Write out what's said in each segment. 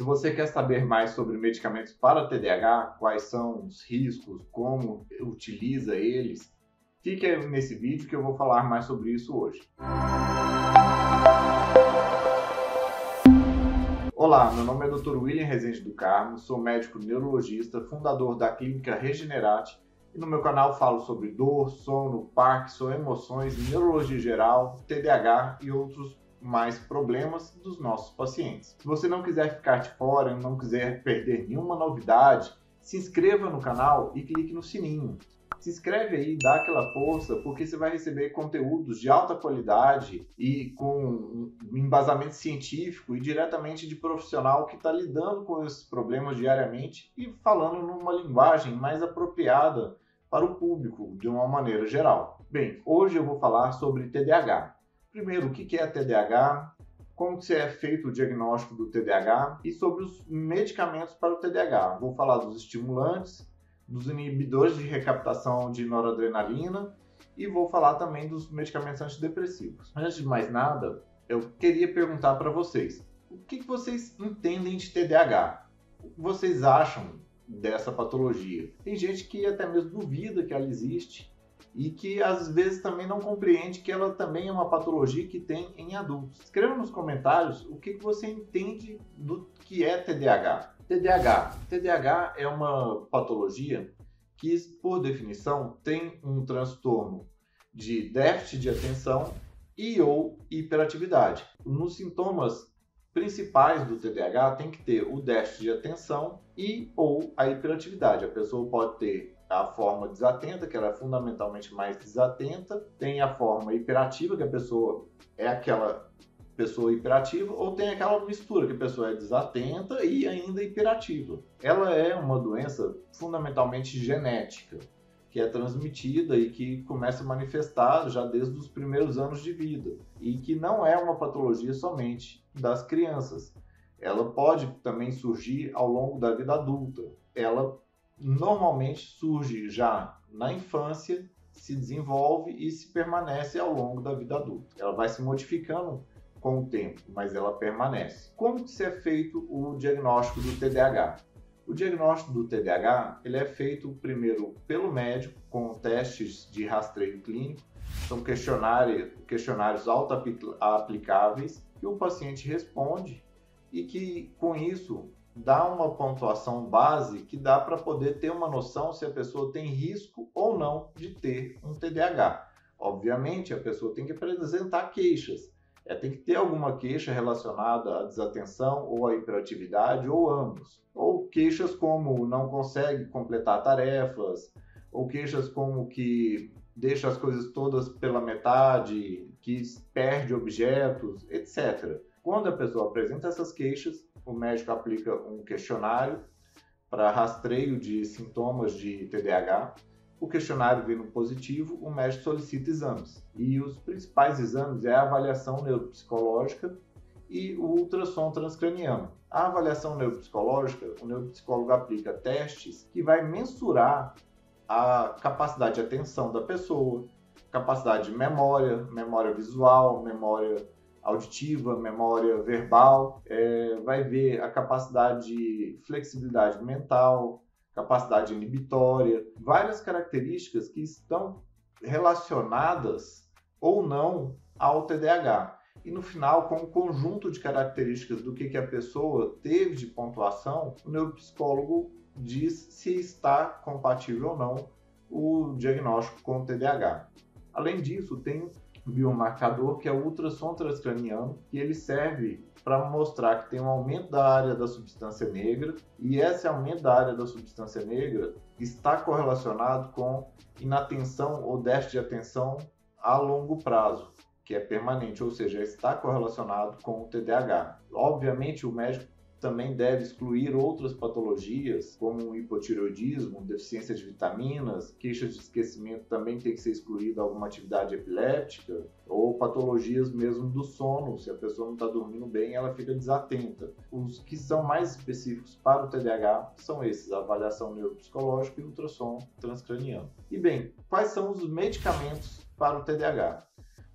Se você quer saber mais sobre medicamentos para TDAH, quais são os riscos, como utiliza eles, fique nesse vídeo que eu vou falar mais sobre isso hoje. Olá, meu nome é Dr. William Rezende do Carmo, sou médico neurologista, fundador da clínica Regenerate e no meu canal falo sobre dor, sono, Parkinson, emoções, neurologia geral, TDAH e outros mais problemas dos nossos pacientes. Se você não quiser ficar de fora, não quiser perder nenhuma novidade, se inscreva no canal e clique no sininho. Se inscreve aí, dá aquela força, porque você vai receber conteúdos de alta qualidade e com embasamento científico e diretamente de profissional que está lidando com esses problemas diariamente e falando numa linguagem mais apropriada para o público de uma maneira geral. Bem, hoje eu vou falar sobre TDAH. Primeiro, o que é TDAH? Como que é feito o diagnóstico do TDAH e sobre os medicamentos para o TDAH. Vou falar dos estimulantes, dos inibidores de recaptação de noradrenalina e vou falar também dos medicamentos antidepressivos. Antes de mais nada, eu queria perguntar para vocês: o que vocês entendem de TDAH? O que vocês acham dessa patologia? Tem gente que até mesmo duvida que ela existe e que às vezes também não compreende que ela também é uma patologia que tem em adultos. Escreva nos comentários o que, você entende do que é TDAH. TDAH. TDAH é uma patologia que, por definição, tem um transtorno de déficit de atenção e ou hiperatividade. Nos sintomas principais do TDAH tem que ter o déficit de atenção e ou a hiperatividade. A pessoa pode ter a forma desatenta, que ela é fundamentalmente mais desatenta, tem a forma hiperativa, que a pessoa é aquela pessoa hiperativa, ou tem aquela mistura, que a pessoa é desatenta e ainda hiperativa. Ela é uma doença fundamentalmente genética, que é transmitida e que começa a manifestar já desde os primeiros anos de vida, e que não é uma patologia somente das crianças. Ela pode também surgir ao longo da vida adulta. Ela normalmente surge já na infância, se desenvolve e se permanece ao longo da vida adulta. Ela vai se modificando com o tempo, mas ela permanece. Como que se é feito o diagnóstico do TDAH? O diagnóstico do TDAH ele é feito primeiro pelo médico com testes de rastreio clínico, são questionários, questionários auto-aplicáveis que o paciente responde e que com isso dá uma pontuação base que dá para poder ter uma noção se a pessoa tem risco ou não de ter um TDAH. Obviamente, a pessoa tem que apresentar queixas. É, tem que ter alguma queixa relacionada à desatenção ou à hiperatividade, ou ambos. Ou queixas como não consegue completar tarefas, ou queixas como que deixa as coisas todas pela metade, que perde objetos, etc. Quando a pessoa apresenta essas queixas, o médico aplica um questionário para rastreio de sintomas de TDAH. O questionário vindo positivo, o médico solicita exames. E os principais exames é a avaliação neuropsicológica e o ultrassom transcraniano. A avaliação neuropsicológica, o neuropsicólogo aplica testes que vai mensurar a capacidade de atenção da pessoa, capacidade de memória, memória visual, memória auditiva, memória verbal, é, vai ver a capacidade de flexibilidade mental, capacidade inibitória, várias características que estão relacionadas ou não ao TDAH. E no final, com um conjunto de características do que, que a pessoa teve de pontuação, o neuropsicólogo diz se está compatível ou não o diagnóstico com o TDAH. Além disso, tem biomarcador que é o ultrassom transcraniano, que ele serve para mostrar que tem um aumento da área da substância negra e esse aumento da área da substância negra está correlacionado com inatenção ou déficit de atenção a longo prazo, que é permanente, ou seja, está correlacionado com o TDAH. Obviamente, o médico também deve excluir outras patologias, como hipotireoidismo, deficiência de vitaminas, queixas de esquecimento também tem que ser excluída alguma atividade epiléptica, ou patologias mesmo do sono, se a pessoa não está dormindo bem, ela fica desatenta. Os que são mais específicos para o TDAH são esses, avaliação neuropsicológica e ultrassom transcraniano. E bem, quais são os medicamentos para o TDAH?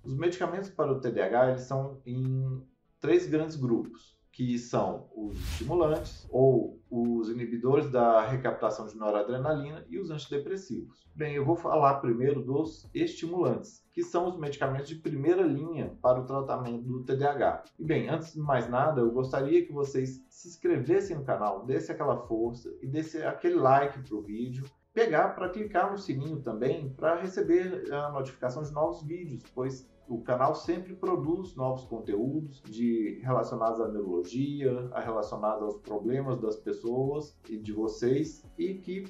Os medicamentos para o TDAH eles são em três grandes grupos que são os estimulantes ou os inibidores da recaptação de noradrenalina e os antidepressivos. Bem, eu vou falar primeiro dos estimulantes, que são os medicamentos de primeira linha para o tratamento do TDAH. E bem, antes de mais nada, eu gostaria que vocês se inscrevessem no canal, desse aquela força e desse aquele like para o vídeo pegar para clicar no sininho também para receber a notificação de novos vídeos, pois o canal sempre produz novos conteúdos de relacionados à neurologia, relacionados aos problemas das pessoas e de vocês e que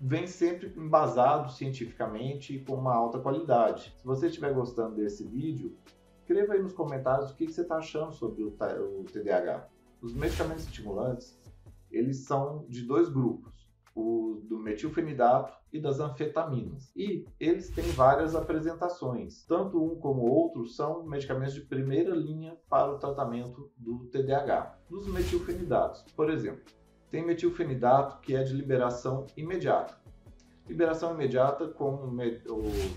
vem sempre embasado cientificamente e com uma alta qualidade. Se você estiver gostando desse vídeo, escreva aí nos comentários o que você está achando sobre o TDAH. Os medicamentos estimulantes, eles são de dois grupos o, do metilfenidato e das anfetaminas. E eles têm várias apresentações. Tanto um como o outro são medicamentos de primeira linha para o tratamento do TDAH. Dos metilfenidatos, por exemplo, tem metilfenidato que é de liberação imediata. Liberação imediata com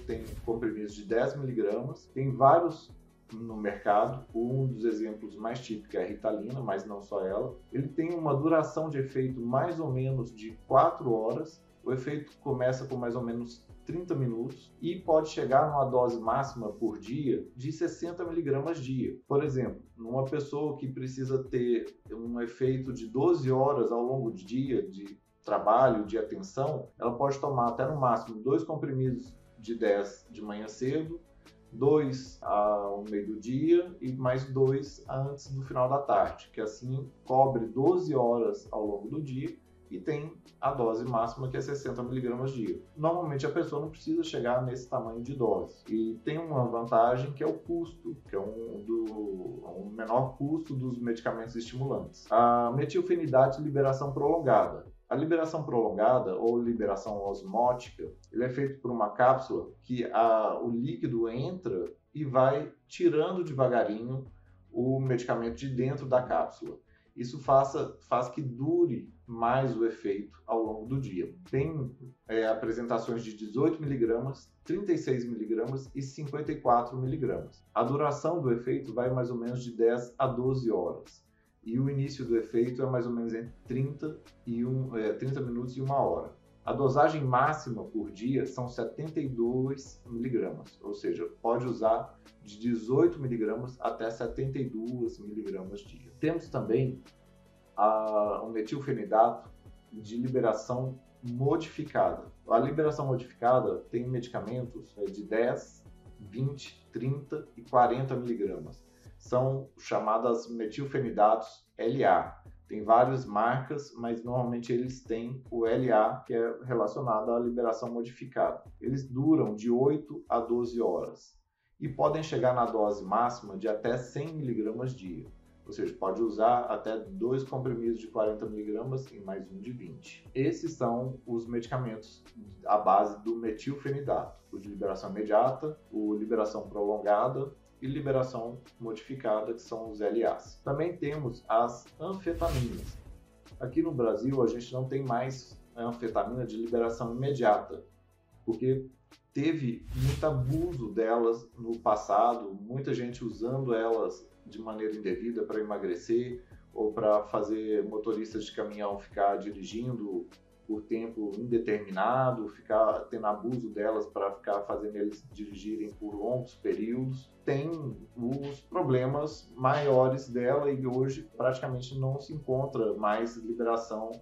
tem comprimidos de 10 miligramas, tem vários no mercado. Um dos exemplos mais típicos é a Ritalina, mas não só ela. Ele tem uma duração de efeito mais ou menos de 4 horas. O efeito começa com mais ou menos 30 minutos e pode chegar numa dose máxima por dia de 60 miligramas dia. Por exemplo, numa pessoa que precisa ter um efeito de 12 horas ao longo do dia de trabalho, de atenção, ela pode tomar até no máximo dois comprimidos de 10 de manhã cedo dois ao meio do dia e mais dois antes do final da tarde, que assim cobre 12 horas ao longo do dia e tem a dose máxima que é 60 miligramas dia. Normalmente a pessoa não precisa chegar nesse tamanho de dose e tem uma vantagem que é o custo, que é um, do, um menor custo dos medicamentos estimulantes. A metilfenidato liberação prolongada. A liberação prolongada ou liberação osmótica, ele é feito por uma cápsula que a, o líquido entra e vai tirando devagarinho o medicamento de dentro da cápsula. Isso faça, faz que dure mais o efeito ao longo do dia. Tem é, apresentações de 18 miligramas, 36 miligramas e 54 miligramas. A duração do efeito vai mais ou menos de 10 a 12 horas e o início do efeito é mais ou menos entre 30, e um, é, 30 minutos e uma hora. A dosagem máxima por dia são 72 miligramas, ou seja, pode usar de 18 miligramas até 72 miligramas dia. Temos também a, o metilfenidato de liberação modificada. A liberação modificada tem medicamentos é, de 10, 20, 30 e 40 miligramas são chamadas metilfenidatos LA. Tem várias marcas, mas normalmente eles têm o LA, que é relacionado à liberação modificada. Eles duram de 8 a 12 horas e podem chegar na dose máxima de até 100 mg dia. Ou seja, pode usar até dois comprimidos de 40 mg e mais um de 20. Esses são os medicamentos à base do metilfenidato, o de liberação imediata, o liberação prolongada e liberação modificada, que são os LAs. Também temos as anfetaminas. Aqui no Brasil, a gente não tem mais anfetamina de liberação imediata, porque teve muito abuso delas no passado, muita gente usando elas de maneira indevida para emagrecer ou para fazer motoristas de caminhão ficar dirigindo por tempo indeterminado, ficar tendo abuso delas para ficar fazendo eles dirigirem por longos períodos. Tem os problemas maiores dela e hoje praticamente não se encontra mais liberação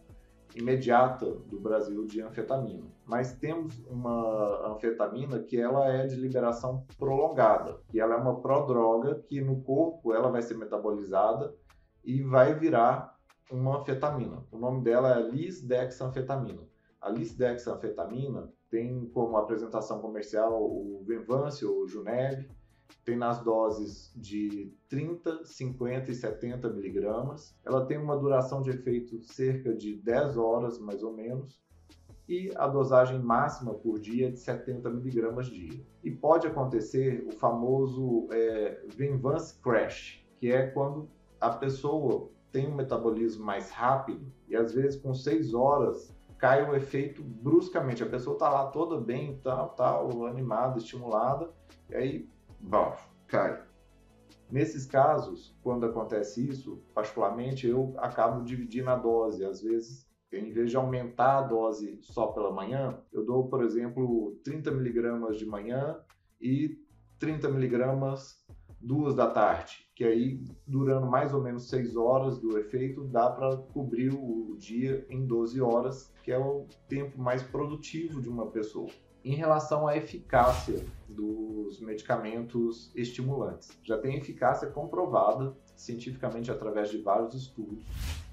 imediata do Brasil de anfetamina. Mas temos uma anfetamina que ela é de liberação prolongada, e ela é uma prodroga que no corpo ela vai ser metabolizada e vai virar uma anfetamina. O nome dela é lisdexanfetamina. A lisdexanfetamina tem como apresentação comercial o Venvance ou Juneb, tem nas doses de 30, 50 e 70 miligramas. Ela tem uma duração de efeito cerca de 10 horas, mais ou menos, e a dosagem máxima por dia é de 70 miligramas dia. E pode acontecer o famoso é, Venvance Crash, que é quando a pessoa tem um metabolismo mais rápido e às vezes com seis horas cai o efeito bruscamente. A pessoa está lá toda bem, tal, tal, animada, estimulada, e aí, bom, cai. Nesses casos, quando acontece isso, particularmente eu acabo dividindo a dose. Às vezes, em vez de aumentar a dose só pela manhã, eu dou, por exemplo, 30 miligramas de manhã e 30 miligramas duas da tarde, que aí durando mais ou menos 6 horas do efeito dá para cobrir o dia em 12 horas, que é o tempo mais produtivo de uma pessoa. Em relação à eficácia dos medicamentos estimulantes, já tem eficácia comprovada cientificamente através de vários estudos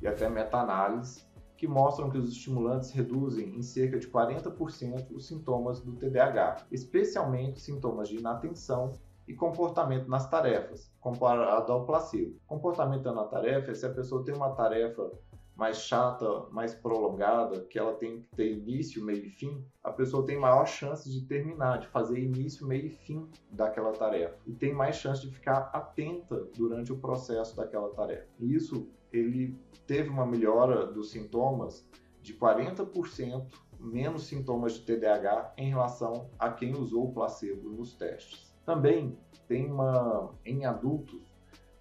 e até meta-análises que mostram que os estimulantes reduzem em cerca de 40% os sintomas do TDAH, especialmente sintomas de inatenção e comportamento nas tarefas, comparado ao placebo. Comportamento na tarefa é se a pessoa tem uma tarefa mais chata, mais prolongada, que ela tem que ter início, meio e fim, a pessoa tem maior chance de terminar, de fazer início, meio e fim daquela tarefa. E tem mais chance de ficar atenta durante o processo daquela tarefa. E isso, ele teve uma melhora dos sintomas de 40% menos sintomas de TDAH em relação a quem usou o placebo nos testes. Também tem uma, em adultos,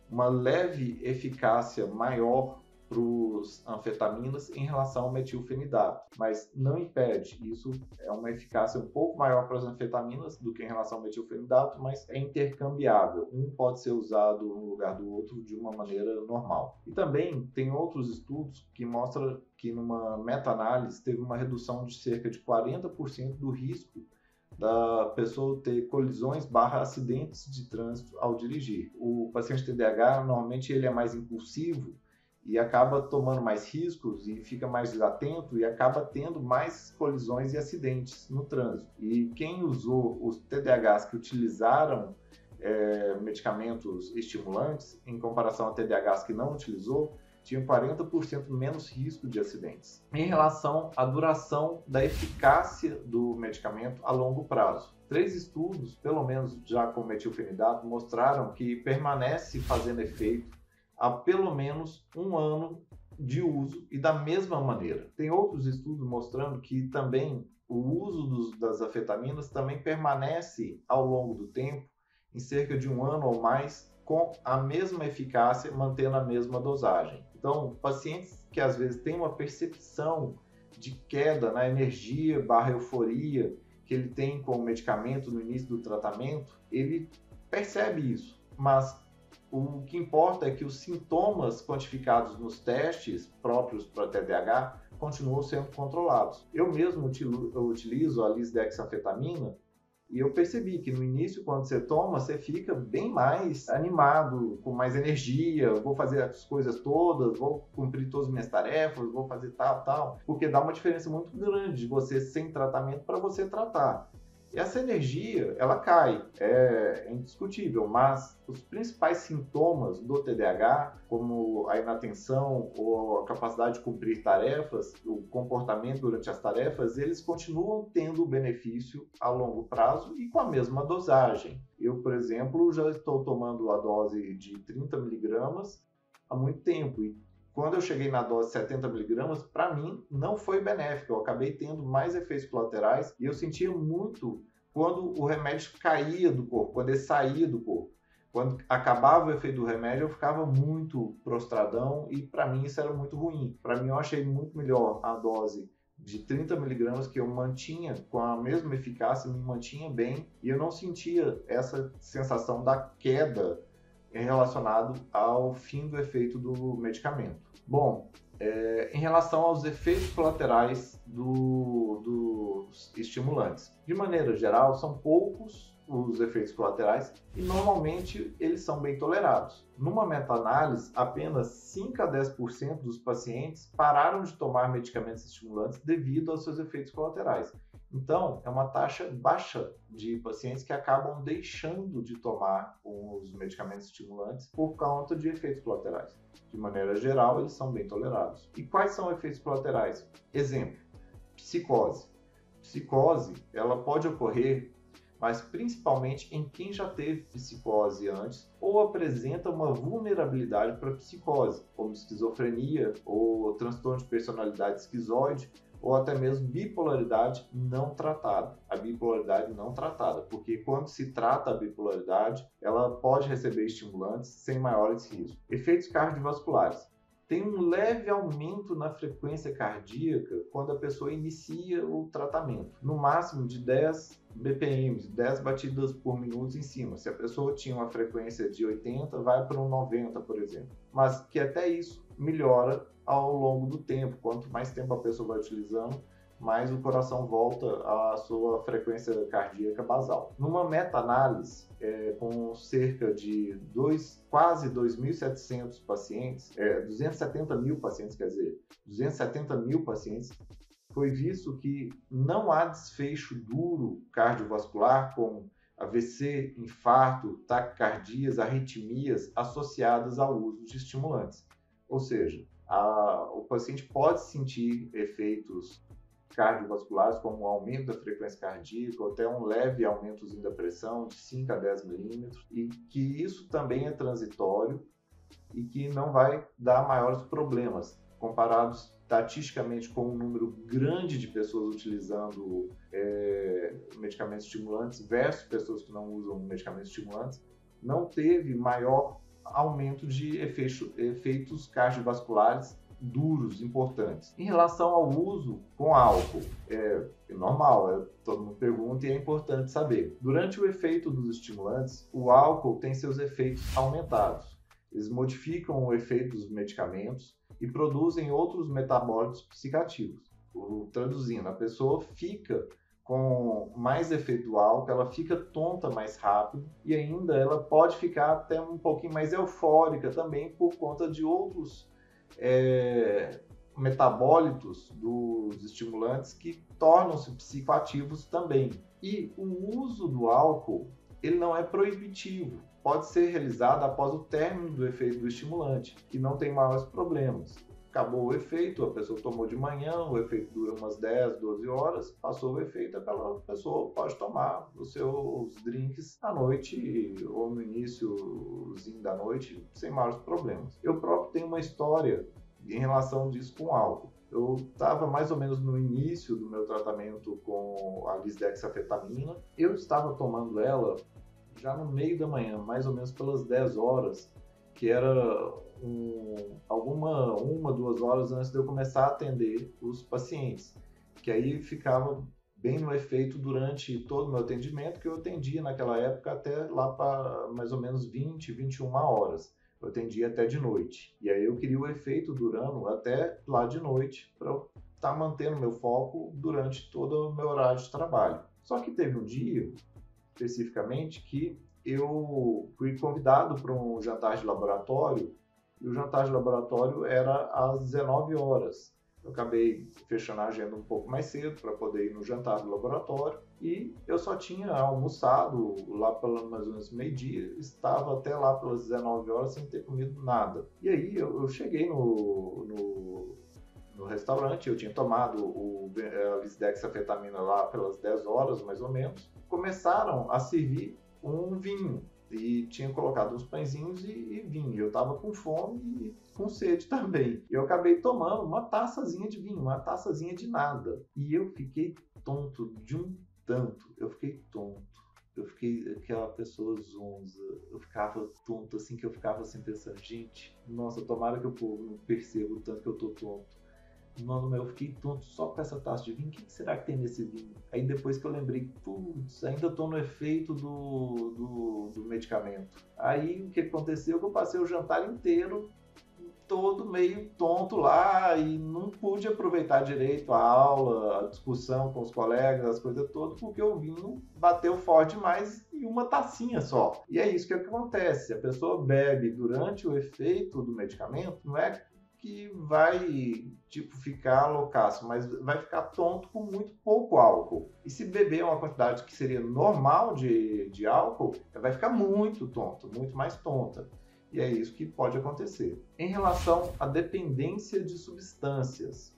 uma leve eficácia maior para os anfetaminas em relação ao metilfenidato, mas não impede. Isso é uma eficácia um pouco maior para as anfetaminas do que em relação ao metilfenidato, mas é intercambiável. Um pode ser usado no lugar do outro de uma maneira normal. E também tem outros estudos que mostram que numa meta-análise teve uma redução de cerca de 40% do risco da pessoa ter colisões barra acidentes de trânsito ao dirigir. O paciente TDAH, normalmente, ele é mais impulsivo e acaba tomando mais riscos e fica mais desatento e acaba tendo mais colisões e acidentes no trânsito. E quem usou os TDAHs que utilizaram é, medicamentos estimulantes, em comparação a TDAHs que não utilizou, tinham 40% menos risco de acidentes. Em relação à duração da eficácia do medicamento a longo prazo. Três estudos, pelo menos já com metilfenidato, mostraram que permanece fazendo efeito há pelo menos um ano de uso e da mesma maneira. Tem outros estudos mostrando que também o uso dos, das afetaminas também permanece ao longo do tempo, em cerca de um ano ou mais, com a mesma eficácia, mantendo a mesma dosagem. Então, pacientes que às vezes têm uma percepção de queda na energia barra euforia que ele tem com o medicamento no início do tratamento, ele percebe isso, mas o que importa é que os sintomas quantificados nos testes próprios para TDAH continuam sendo controlados. Eu mesmo utilizo a lisdexanfetamina e eu percebi que no início, quando você toma, você fica bem mais animado, com mais energia, vou fazer as coisas todas, vou cumprir todas as minhas tarefas, vou fazer tal, tal, porque dá uma diferença muito grande de você sem tratamento para você tratar. Essa energia, ela cai, é, indiscutível, mas os principais sintomas do TDAH, como a inatenção ou a capacidade de cumprir tarefas, o comportamento durante as tarefas, eles continuam tendo benefício a longo prazo e com a mesma dosagem. Eu, por exemplo, já estou tomando a dose de 30 miligramas há muito tempo e quando eu cheguei na dose 70 miligramas, para mim não foi benéfico. Eu acabei tendo mais efeitos colaterais e eu sentia muito quando o remédio caía do corpo, quando ele saía do corpo. Quando acabava o efeito do remédio, eu ficava muito prostradão e para mim isso era muito ruim. Para mim, eu achei muito melhor a dose de 30 miligramas que eu mantinha com a mesma eficácia, me mantinha bem e eu não sentia essa sensação da queda relacionado ao fim do efeito do medicamento. Bom, é, em relação aos efeitos colaterais do, dos estimulantes. De maneira geral, são poucos os efeitos colaterais e normalmente eles são bem tolerados. Numa meta-análise, apenas 5 a 10% dos pacientes pararam de tomar medicamentos estimulantes devido aos seus efeitos colaterais. Então, é uma taxa baixa de pacientes que acabam deixando de tomar os medicamentos estimulantes por conta de efeitos colaterais. De maneira geral, eles são bem tolerados. E quais são efeitos colaterais? Exemplo: psicose. Psicose, ela pode ocorrer mas principalmente em quem já teve psicose antes ou apresenta uma vulnerabilidade para psicose, como esquizofrenia ou transtorno de personalidade esquizoide ou até mesmo bipolaridade não tratada. A bipolaridade não tratada, porque quando se trata a bipolaridade, ela pode receber estimulantes sem maiores riscos. Efeitos cardiovasculares tem um leve aumento na frequência cardíaca quando a pessoa inicia o tratamento, no máximo de 10 BPMs, 10 batidas por minuto em cima. Se a pessoa tinha uma frequência de 80, vai para um 90, por exemplo. Mas que até isso melhora ao longo do tempo. Quanto mais tempo a pessoa vai utilizando, mais o coração volta à sua frequência cardíaca basal. Numa meta-análise, é, com cerca de dois, quase 2.700 pacientes, é, 270 mil pacientes, quer dizer, 270 mil pacientes, foi visto que não há desfecho duro cardiovascular como AVC, infarto, taquicardias, arritmias associadas ao uso de estimulantes. Ou seja, a, o paciente pode sentir efeitos cardiovasculares, como um aumento da frequência cardíaca, ou até um leve aumento da pressão de 5 a 10 milímetros, e que isso também é transitório e que não vai dar maiores problemas, comparados estatisticamente com um número grande de pessoas utilizando é, medicamentos estimulantes versus pessoas que não usam medicamentos estimulantes, não teve maior aumento de efeitos, efeitos cardiovasculares duros, importantes. Em relação ao uso com álcool, é, é normal, é, todo mundo pergunta e é importante saber. Durante o efeito dos estimulantes, o álcool tem seus efeitos aumentados. Eles modificam o efeito dos medicamentos e produzem outros metabólitos psicativos. Traduzindo, a pessoa fica com mais efeito do álcool, ela fica tonta mais rápido e ainda ela pode ficar até um pouquinho mais eufórica também por conta de outros é, metabólitos dos estimulantes que tornam-se psicoativos também. E o uso do álcool ele não é proibitivo, pode ser realizado após o término do efeito do estimulante, que não tem maiores problemas. Acabou o efeito, a pessoa tomou de manhã, o efeito dura umas 10, 12 horas, passou o efeito, aquela pessoa pode tomar os seus drinks à noite ou no iníciozinho da noite, sem maiores problemas. Eu próprio tenho uma história em relação disso com álcool. Eu estava mais ou menos no início do meu tratamento com a lisdexafetamina. Eu estava tomando ela já no meio da manhã, mais ou menos pelas 10 horas, que era um, alguma uma, duas horas antes de eu começar a atender os pacientes, que aí ficava bem no efeito durante todo o meu atendimento, que eu atendia naquela época até lá para mais ou menos 20, 21 horas. Eu atendia até de noite. E aí eu queria o efeito durando até lá de noite para estar tá mantendo meu foco durante todo o meu horário de trabalho. Só que teve um dia, especificamente, que eu fui convidado para um jantar de laboratório e o jantar de laboratório era às 19 horas. Eu acabei fechando a agenda um pouco mais cedo para poder ir no jantar do laboratório e eu só tinha almoçado lá pelo mais ou menos meio-dia, estava até lá pelas 19 horas sem ter comido nada. E aí eu, eu cheguei no, no, no, restaurante, eu tinha tomado o, a lisdexafetamina lá pelas 10 horas mais ou menos. Começaram a servir um vinho e tinha colocado uns pãezinhos e, e vinho. Eu tava com fome e com sede também. Eu acabei tomando uma taçazinha de vinho, uma taçazinha de nada. E eu fiquei tonto de um tanto. Eu fiquei tonto. Eu fiquei aquela pessoa zonza. Eu ficava tonto, assim, que eu ficava assim pensando, gente, nossa, tomara que o povo não perceba o tanto que eu tô tonto. Mano, eu fiquei tonto só com essa taça de vinho. O que será que tem nesse vinho? Aí depois que eu lembrei, putz, ainda tô no efeito do, do, do medicamento. Aí o que aconteceu? Que eu passei o jantar inteiro todo meio tonto lá e não pude aproveitar direito a aula, a discussão com os colegas, as coisas todas, porque o vinho bateu forte demais em uma tacinha só. E é isso que acontece. A pessoa bebe durante o efeito do medicamento, não é que vai, tipo, ficar loucaço, mas vai ficar tonto com muito pouco álcool. E se beber uma quantidade que seria normal de, de álcool, vai ficar muito tonto, muito mais tonta. E é isso que pode acontecer. Em relação à dependência de substâncias,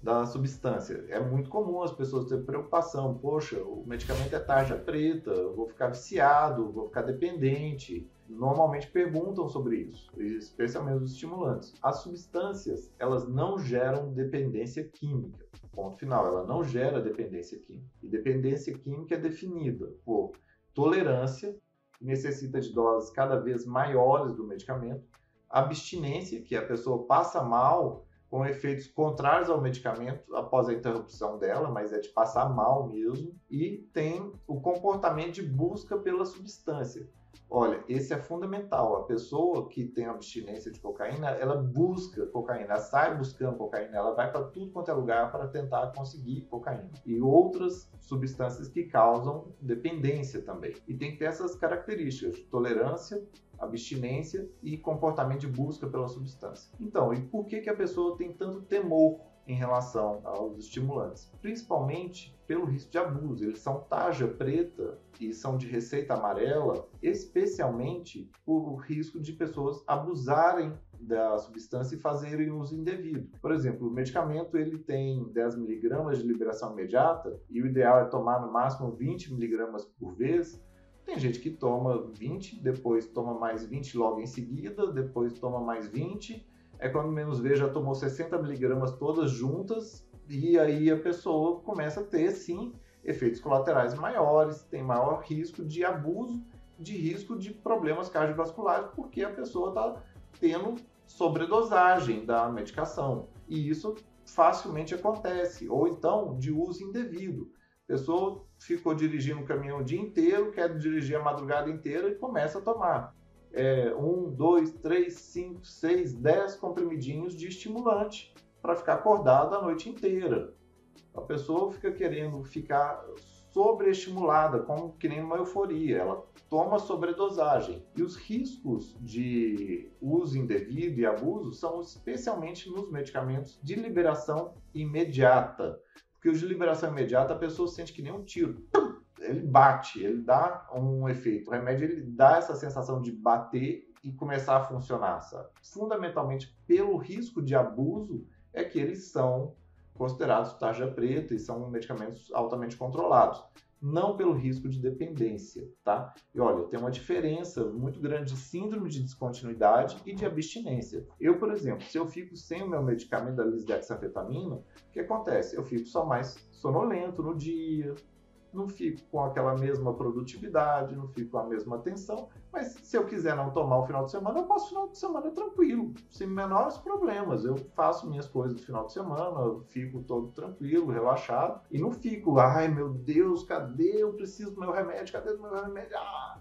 da substância. É muito comum as pessoas terem preocupação. Poxa, o medicamento é tarja preta, vou ficar viciado, vou ficar dependente. Normalmente perguntam sobre isso, especialmente os estimulantes. As substâncias, elas não geram dependência química. Ponto final. Ela não gera dependência química. E dependência química é definida por tolerância, que necessita de doses cada vez maiores do medicamento, abstinência, que a pessoa passa mal com efeitos contrários ao medicamento após a interrupção dela, mas é de passar mal mesmo, e tem o comportamento de busca pela substância. Olha, esse é fundamental. A pessoa que tem abstinência de cocaína, ela busca cocaína, ela sai buscando cocaína, ela vai para tudo quanto é lugar para tentar conseguir cocaína. E outras substâncias que causam dependência também. E tem que ter essas características: tolerância, abstinência e comportamento de busca pela substância. Então, e por que, que a pessoa tem tanto temor em relação aos estimulantes, principalmente pelo risco de abuso. Eles são tarja preta e são de receita amarela, especialmente por risco de pessoas abusarem da substância e fazerem uso indevido. Por exemplo, o medicamento ele tem 10 miligramas de liberação imediata e o ideal é tomar no máximo 20 miligramas por vez. Tem gente que toma 20, depois toma mais 20 logo em seguida, depois toma mais 20 é quando menos vê já tomou 60 miligramas todas juntas e aí a pessoa começa a ter sim efeitos colaterais maiores, tem maior risco de abuso, de risco de problemas cardiovasculares, porque a pessoa está tendo sobredosagem da medicação. E isso facilmente acontece, ou então de uso indevido. A pessoa ficou dirigindo o caminhão o dia inteiro, quer dirigir a madrugada inteira e começa a tomar é, um, dois, três, cinco, seis, dez comprimidinhos de estimulante para ficar acordado a noite inteira. A pessoa fica querendo ficar sobreestimulada, como que nem uma euforia. Ela toma sobredosagem. E os riscos de uso indevido e abuso são especialmente nos medicamentos de liberação imediata. Porque os de liberação imediata a pessoa sente que nem um tiro ele bate, ele dá um efeito. O remédio ele dá essa sensação de bater e começar a funcionar, sabe? Fundamentalmente pelo risco de abuso é que eles são considerados tarja preta e são medicamentos altamente controlados, não pelo risco de dependência, tá? E olha, tem uma diferença muito grande de síndrome de descontinuidade e de abstinência. Eu, por exemplo, se eu fico sem o meu medicamento da lisdexanfetamina, o que acontece? Eu fico só mais sonolento no dia, não fico com aquela mesma produtividade, não fico com a mesma atenção, mas se eu quiser não tomar o final de semana, eu passo o final de semana tranquilo, sem menores problemas. Eu faço minhas coisas no final de semana, fico todo tranquilo, relaxado, e não fico, ai meu Deus, cadê? Eu preciso do meu remédio, cadê o meu remédio? Ah!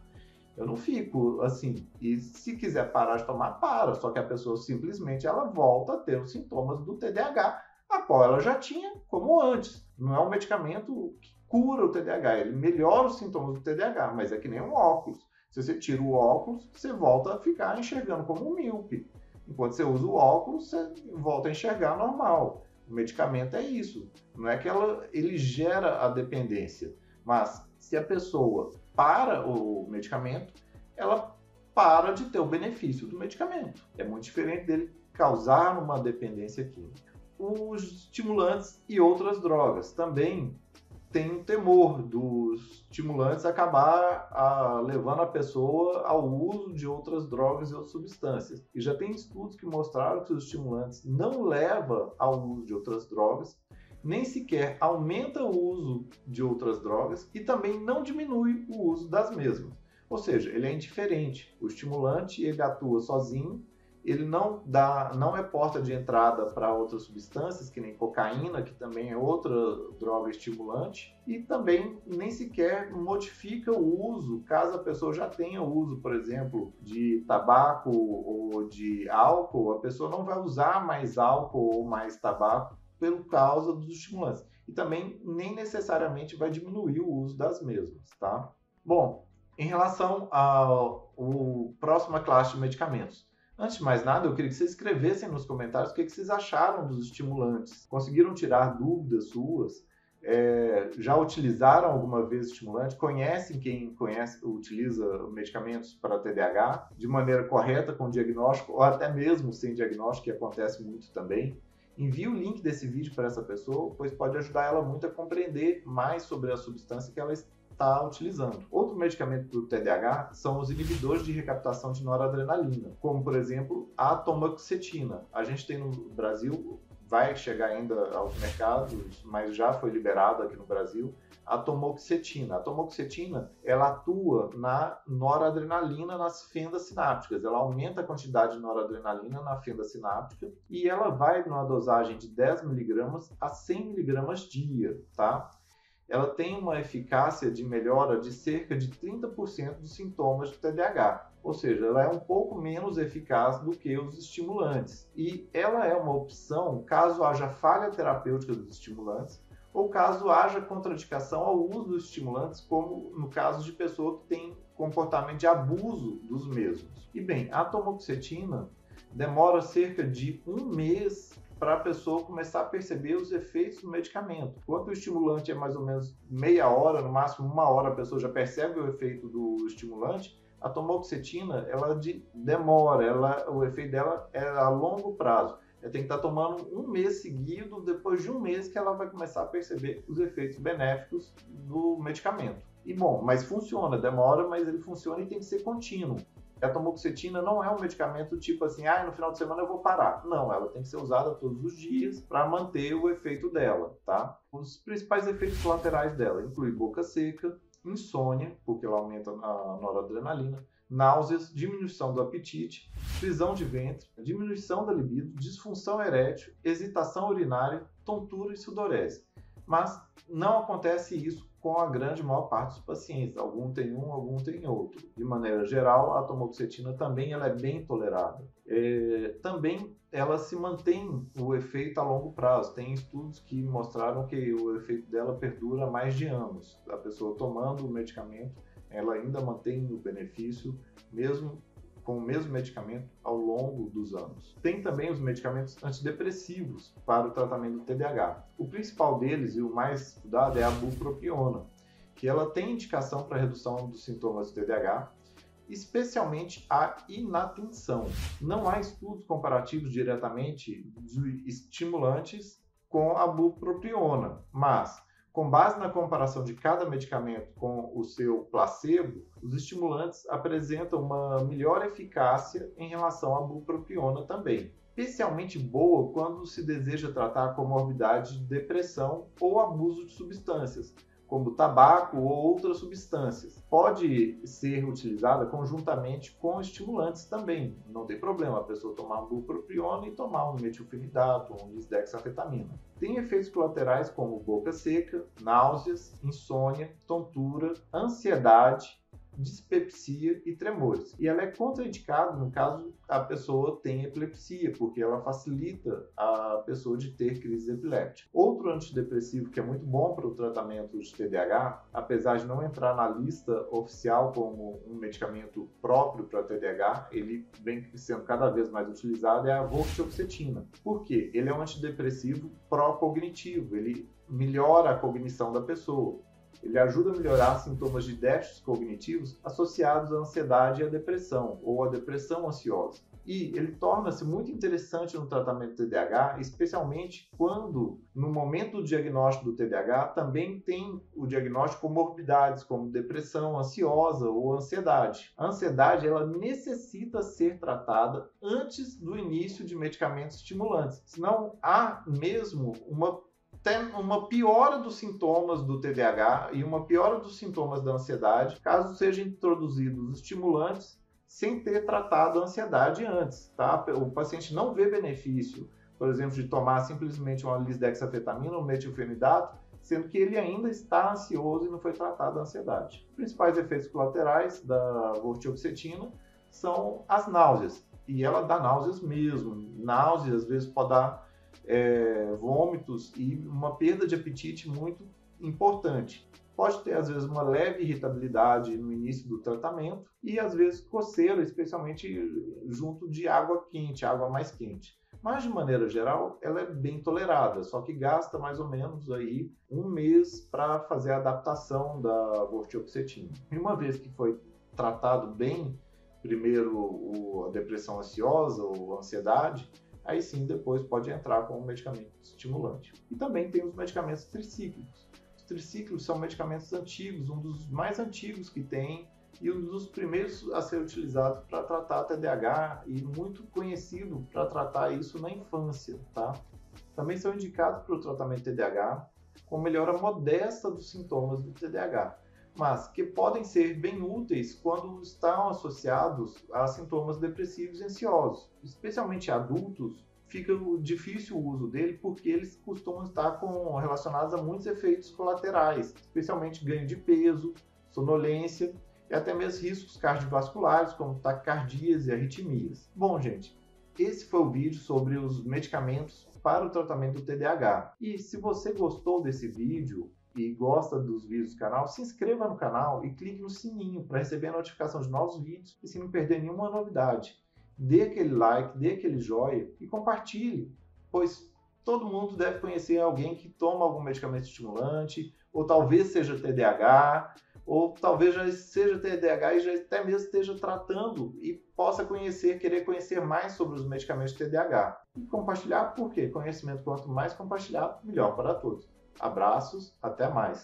Eu não fico assim. E se quiser parar de tomar, para. Só que a pessoa simplesmente ela volta a ter os sintomas do TDAH, a qual ela já tinha como antes. Não é um medicamento cura o TDAH, ele melhora os sintomas do TDAH, mas é que nem um óculos. Se você tira o óculos, você volta a ficar enxergando como um míope. Enquanto você usa o óculos, você volta a enxergar normal. O medicamento é isso. Não é que ela, ele gera a dependência, mas se a pessoa para o medicamento, ela para de ter o benefício do medicamento. É muito diferente dele causar uma dependência química. Os estimulantes e outras drogas também tem um temor dos estimulantes acabar a, levando a pessoa ao uso de outras drogas e outras substâncias. E já tem estudos que mostraram que os estimulantes não levam ao uso de outras drogas, nem sequer aumenta o uso de outras drogas e também não diminui o uso das mesmas. Ou seja, ele é indiferente. O estimulante ele atua sozinho ele não dá, não é porta de entrada para outras substâncias, que nem cocaína, que também é outra droga estimulante, e também nem sequer modifica o uso, caso a pessoa já tenha uso, por exemplo, de tabaco ou de álcool, a pessoa não vai usar mais álcool ou mais tabaco pelo causa dos estimulantes. E também nem necessariamente vai diminuir o uso das mesmas, tá? Bom, em relação ao próxima classe de medicamentos, Antes de mais nada, eu queria que vocês escrevessem nos comentários o que, vocês acharam dos estimulantes. Conseguiram tirar dúvidas suas? É, já utilizaram alguma vez estimulante? Conhecem quem conhece, utiliza medicamentos para TDAH de maneira correta, com diagnóstico, ou até mesmo sem diagnóstico, que acontece muito também? Envie o link desse vídeo para essa pessoa, pois pode ajudar ela muito a compreender mais sobre a substância que ela está utilizando. Outro medicamento para o TDAH são os inibidores de recaptação de noradrenalina, como por exemplo a tomoxetina. A gente tem no Brasil vai chegar ainda aos mercados, mas já foi liberado aqui no Brasil, a tomoxetina. A tomoxetina, ela atua na noradrenalina nas fendas sinápticas. Ela aumenta a quantidade de noradrenalina na fenda sináptica e ela vai numa dosagem de 10 miligramas a 100 miligramas dia, tá? Ela tem uma eficácia de melhora de cerca de 30% dos sintomas do TDAH. Ou seja, ela é um pouco menos eficaz do que os estimulantes. E ela é uma opção caso haja falha terapêutica dos estimulantes ou caso haja contraindicação ao uso dos estimulantes, como no caso de pessoa que tem comportamento de abuso dos mesmos. E bem, a tomoxetina demora cerca de um mês para a pessoa começar a perceber os efeitos do medicamento. Enquanto o estimulante é mais ou menos meia hora, no máximo uma hora, a pessoa já percebe o efeito do estimulante, a tomoxetina ela de, demora, ela, o efeito dela é a longo prazo. Ela tem que estar tomando um mês seguido, depois de um mês que ela vai começar a perceber os efeitos benéficos do medicamento. E bom, mas funciona, demora, mas ele funciona e tem que ser contínuo. A tomoxetina não é um medicamento tipo assim, ah, no final de semana eu vou parar. Não, ela tem que ser usada todos os dias para manter o efeito dela, tá? Os principais efeitos colaterais dela incluem boca seca, insônia, porque ela aumenta a noradrenalina, náuseas, diminuição do apetite, prisão de ventre, diminuição da libido, disfunção erétil, hesitação urinária, tontura e sudorese. Mas não acontece isso com a grande maior parte dos pacientes. Algum tem um, algum tem outro. De maneira geral, a tomoxetina também ela é bem tolerada. É, também ela se mantém o efeito a longo prazo. Tem estudos que mostraram que o efeito dela perdura mais de anos. A pessoa tomando o medicamento ela ainda mantém o benefício mesmo com o mesmo medicamento ao longo dos anos. Tem também os medicamentos antidepressivos para o tratamento do TDAH. O principal deles e o mais estudado é a bupropiona, que ela tem indicação para redução dos sintomas do TDAH, especialmente a inatenção. Não há estudos comparativos diretamente de estimulantes com a bupropiona, mas com base na comparação de cada medicamento com o seu placebo, os estimulantes apresentam uma melhor eficácia em relação à bupropiona também. Especialmente boa quando se deseja tratar a comorbidade de depressão ou abuso de substâncias, como tabaco ou outras substâncias. Pode ser utilizada conjuntamente com estimulantes também, não tem problema a pessoa tomar um bupropiona e tomar um metilfenidato ou um lisdexafetamina. Tem efeitos colaterais como boca seca, náuseas, insônia, tontura, ansiedade, dispepsia e tremores. E ela é contraindicada no caso a pessoa tem epilepsia, porque ela facilita a pessoa de ter crise epiléptica. Outro antidepressivo que é muito bom para o tratamento de TDAH, apesar de não entrar na lista oficial como um medicamento próprio para TDAH, ele vem sendo cada vez mais utilizado, é a vortioxetina. Por quê? Ele é um antidepressivo pró-cognitivo, ele melhora a cognição da pessoa. Ele ajuda a melhorar sintomas de déficits cognitivos associados à ansiedade e à depressão, ou à depressão ansiosa. E ele torna-se muito interessante no tratamento do TDAH, especialmente quando, no momento do diagnóstico do TDAH, também tem o diagnóstico de comorbidades, como depressão ansiosa ou ansiedade. A ansiedade ela necessita ser tratada antes do início de medicamentos estimulantes, senão há mesmo uma uma piora dos sintomas do TDAH e uma piora dos sintomas da ansiedade, caso sejam introduzidos estimulantes sem ter tratado a ansiedade antes, tá? O paciente não vê benefício, por exemplo, de tomar simplesmente uma lisdexafetamina ou metilfenidato, sendo que ele ainda está ansioso e não foi tratado a ansiedade. Os principais efeitos colaterais da vortioxetina são as náuseas, e ela dá náuseas mesmo. Náuseas, às vezes, pode dar é, vômitos e uma perda de apetite muito importante. Pode ter, às vezes, uma leve irritabilidade no início do tratamento e, às vezes, coceira, especialmente junto de água quente, água mais quente. Mas, de maneira geral, ela é bem tolerada, só que gasta mais ou menos aí um mês para fazer a adaptação da vortioxetina. E uma vez que foi tratado bem, primeiro a depressão ansiosa ou ansiedade, aí sim depois pode entrar com um medicamento estimulante. E também tem os medicamentos tricíclicos. Os tricíclicos são medicamentos antigos, um dos mais antigos que tem e um dos primeiros a ser utilizado para tratar TDAH e muito conhecido para tratar isso na infância, tá? também são indicados para o tratamento TDAH com melhora modesta dos sintomas do TDAH, mas que podem ser bem úteis quando estão associados a sintomas depressivos e ansiosos. Especialmente adultos, fica difícil o uso dele porque eles costumam estar com, relacionados a muitos efeitos colaterais, especialmente ganho de peso, sonolência e até mesmo riscos cardiovasculares, como taquicardias e arritmias. Bom, gente, esse foi o vídeo sobre os medicamentos para o tratamento do TDAH. E se você gostou desse vídeo e gosta dos vídeos do canal, se inscreva no canal e clique no sininho para receber a notificação de novos vídeos e se não perder nenhuma novidade. Dê aquele like, dê aquele joinha e compartilhe, pois todo mundo deve conhecer alguém que toma algum medicamento estimulante, ou talvez seja TDAH, ou talvez já seja TDAH e já até mesmo esteja tratando e possa conhecer, querer conhecer mais sobre os medicamentos TDAH. E compartilhar, por quê? Conhecimento quanto mais compartilhado, melhor para todos. Abraços, até mais.